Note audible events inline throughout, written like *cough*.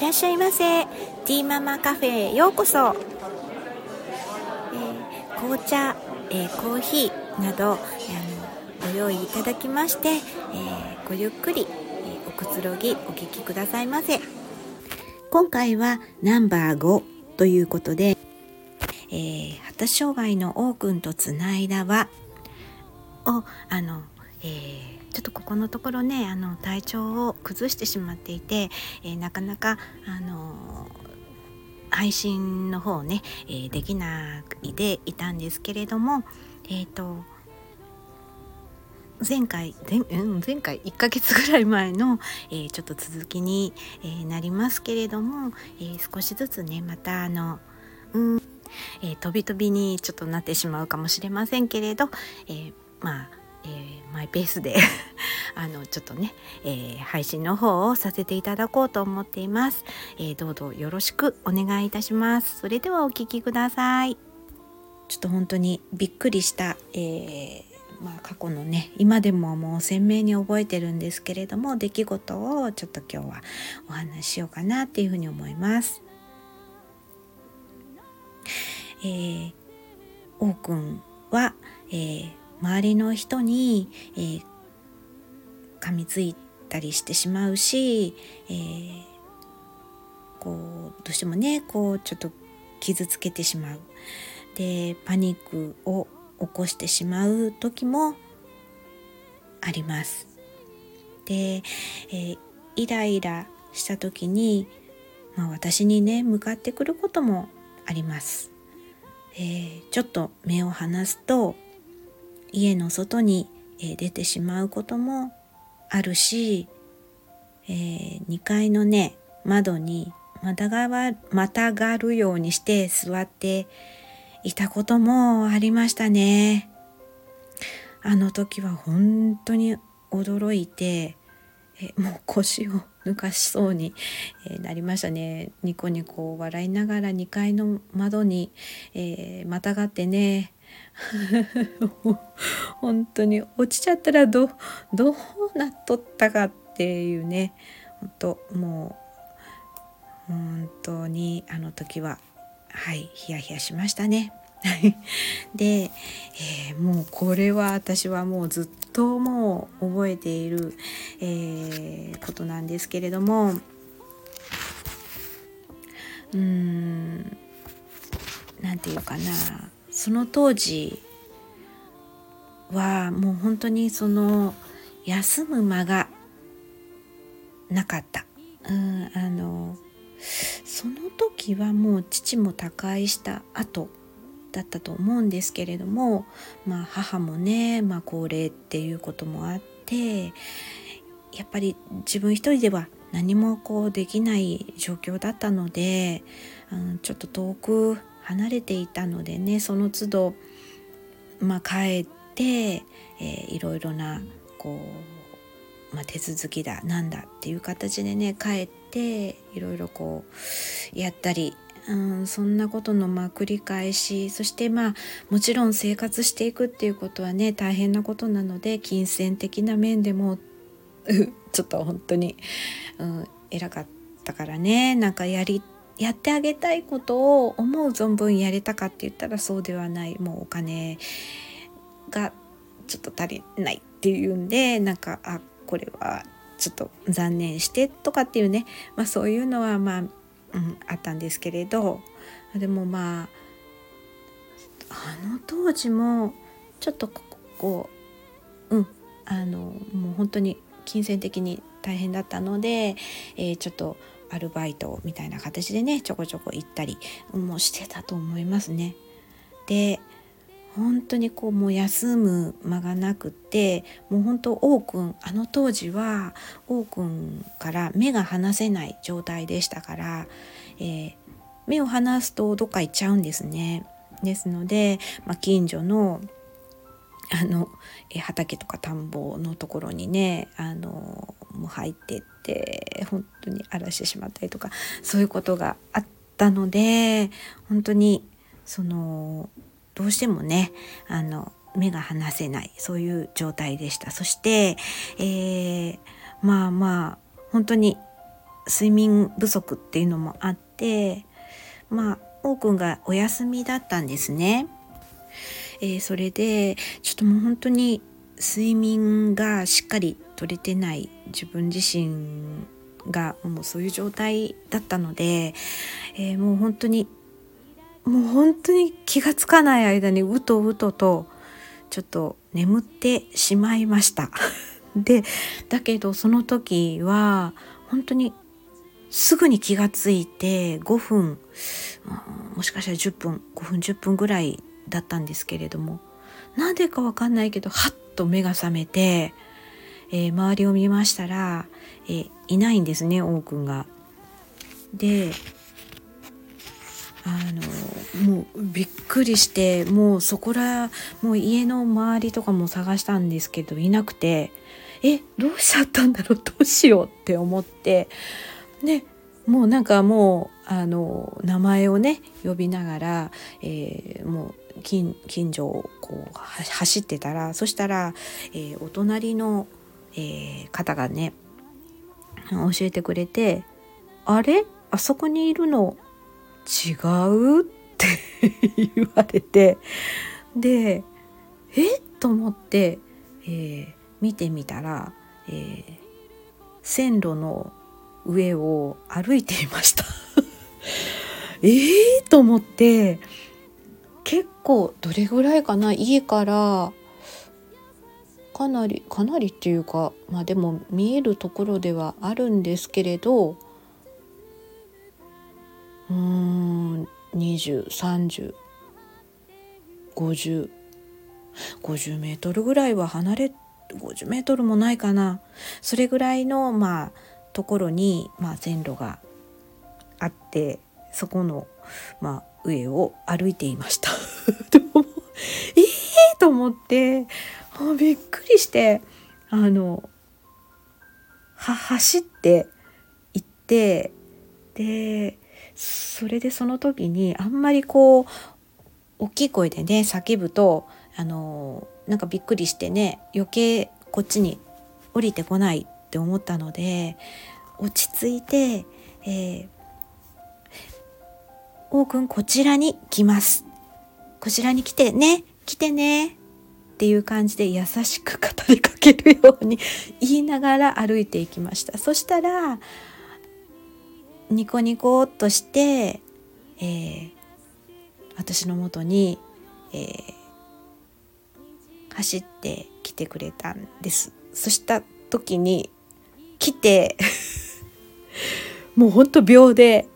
いらっしゃいませ。ティーママカフェへようこそ、えー、紅茶、えー、コーヒーなど、えー、ご用意いただきまして、えごゆっくり、えおくつろぎお聞きくださいませ。今回はナンバー5ということで、えー、発達障害の王くんとつないだはをあの、えーちょっとここのところねあの体調を崩してしまっていて、えー、なかなかあの配信の方ね、えー、できないでいたんですけれどもえっ、と前回前回1ヶ月ぐらい前の、え、ちょっと続きに、え、なりますけれども、え、少しずつねまたあのうん、え飛び飛びにちょっとなってしまうかもしれませんけれど、えまあえー、マイペースで *laughs* あのちょっとね、えー、配信の方をさせていただこうと思っています、えー、どうぞよろしくお願いいたします。それではお聞きください。ちょっと本当にびっくりした、えまあ、過去のね今でももう鮮明に覚えてるんですけれども出来事をちょっと今日はお話ししようかなっていうふうに思います。えー、王くんは、えー、周りの人に、えー、噛みついたりしてしまうし、えー、こうどうしてもねこうちょっと傷つけてしまうでパニックを起こしてしまう時もあります。で、えー、イライラした時に、まあ、私にね向かってくることもあります。えー、ちょっと目を離すと家の外に、出てしまうこともあるし、えー、2階のね窓にまたがまたがるようにして座っていたこともありましたね。あの時は本当に驚いてえもう腰を抜かしそうに、えなりましたねニコニコ笑いながら2階の窓に、えー、またがってね *laughs* 本当に落ちちゃったらどどうなっとったかっていうね本当もう本当にあの時ははいヒヤヒヤしましたね。*laughs* で、えー、もうこれは私はもうずっともう覚えている、えー、ことなんですけれどもうーん何て言うかなその当時はもう本当にその休む間がなかった。うんあのその時はもう父も他界した後だったと思うんですけれども、まあ、母もね、まあ、高齢っていうこともあってやっぱり自分一人では何もこうできない状況だったので、うん、ちょっと遠く離れていたのでねその都度、まあ、帰って、えー、いろいろなこう、まあ、手続きだなんだっていう形でね帰っていろいろこうやったりうん、そんなことのま繰り返しそしてまあもちろん生活していくっていうことはね大変なことなので金銭的な面でも *laughs* ちょっと本当に、うん、偉かったからねなんかやりやってあげたいことを思う存分やれたかって言ったらそうではない。もうお金がちょっと足りないっていうんでなんかあこれはちょっと残念してとかっていうね、まあ、そういうのはまあ、うん、あったんですけれど。でもまああの当時もちょっとこううんあのもう本当に金銭的に大変だったので、えー、ちょっとアルバイトみたいな形でねちょこちょこ行ったりもしてたと思いますね。で本当にこうもう休む間がなくってもう本当王くんあの当時は王くんから目が離せない状態でしたから、えー、目を離すとどっか行っちゃうんですね。ですので、まあ、近所のあのえ畑とか田んぼのところにねあのも入ってって本当に荒らしてしまったりとかそういうことがあったので本当にそのどうしてもねあの目が離せないそういう状態でしたそして、えー、まあまあ本当に睡眠不足っていうのもあってまあ王くんがお休みだったんですね。えー、それでちょっともう本当に睡眠がしっかり取れてない自分自身がもうそういう状態だったので、えー、もう本当にもう本当に気がつかない間にうとうととちょっと眠ってしまいました。*laughs* でだけどその時は本当にすぐに気がついて5分もしかしたら10分5分10分ぐらいだったんですけれどもなんでかわかんないけどはっと目が覚めて、えー、周りを見ましたら、えー、いないんですね王くんが。であのもうびっくりしてもうそこらもう家の周りとかも探したんですけどいなくてえどうしちゃったんだろうどうしようって思ってでもうなんかもうあの名前をね呼びながら、えー、もう近所をこう走ってたらそしたら、えー、お隣の、えー、方がね教えてくれて「あれ？あそこにいるの？違う?」って *laughs* 言われてで「え？っ?」と思って、えー、見てみたら、えー、線路の上を歩いていましたえ *laughs* え？と思って結構どれぐらいかな？家からかなりかなりっていうかまあでも見えるところではあるんですけれどうーん203050 50メートルぐらいは離れ50メートルもないかなそれぐらいのまあところに、まあ、線路があってそこの、まあ、上を歩いていました。*laughs* ええ、と思ってびっくりしてあのは走って行ってでそれでその時にあんまりこう大きい声でね叫ぶとあのなんかびっくりしてね余計こっちに降りてこないって思ったので落ち着いて、えー、王くんこちらに来ます。こちらに来てね、来てね。っていう感じで優しく語りかけるように *laughs* 言いながら歩いていきました。そしたら、ニコニコっとして、えー、私のもとに、えー、走ってきてくれたんです。そした時に来て *laughs* もうほんと秒で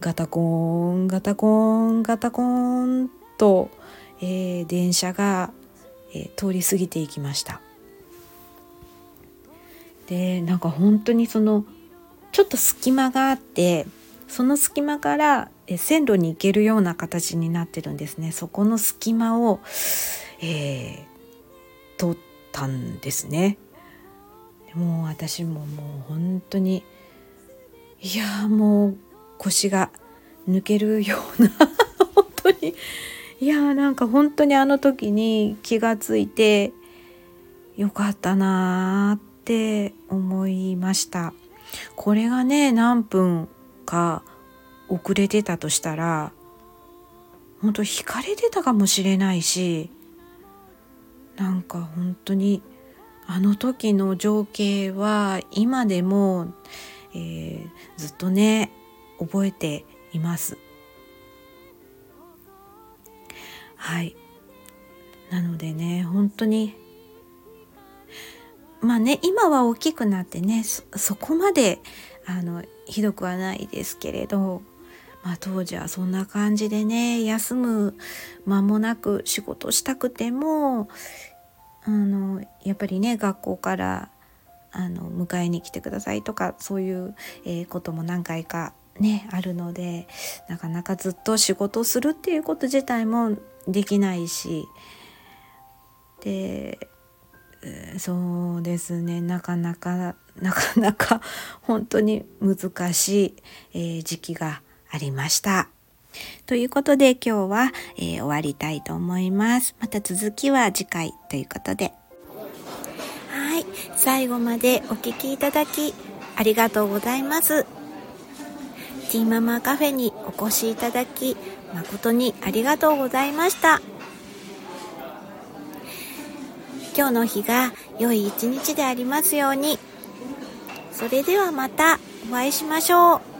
ガタコーンガタコーンガタコーンと、えー、電車が、えー、通り過ぎていきました。でなんか本当にそのちょっと隙間があってその隙間からえ線路に行けるような形になってるんですね。そこの隙間を、えー、通ったんですね。もう私ももう本当にいやもう腰が抜けるような *laughs* 本当にいやなんか本当にあの時に気がついてよかったなーって思いましたこれがね何分か遅れてたとしたら本当惹かれてたかもしれないしなんか本当にあの時の情景は今でも、えー、ずっとね覚えています。はい。なのでね本当に。まあね今は大きくなってねそこまであのひどくはないですけれど、まあ、当時はそんな感じでね休む間もなく仕事したくてもあのやっぱりね学校からあの迎えに来てくださいとかそういう、えー、ことも何回かねあるのでなかなかずっと仕事するっていうこと自体もできないしでそうですねなかなかなかなか *laughs* 本当に難しい、え、時期がありました。ということで今日は、えー、終わりたいと思います。また続きは次回ということで。はい。最後までお聴きいただきありがとうございます。ママカフェにお越しいただき、誠にありがとうございました。今日の日が良い一日でありますように。それではまたお会いしましょう。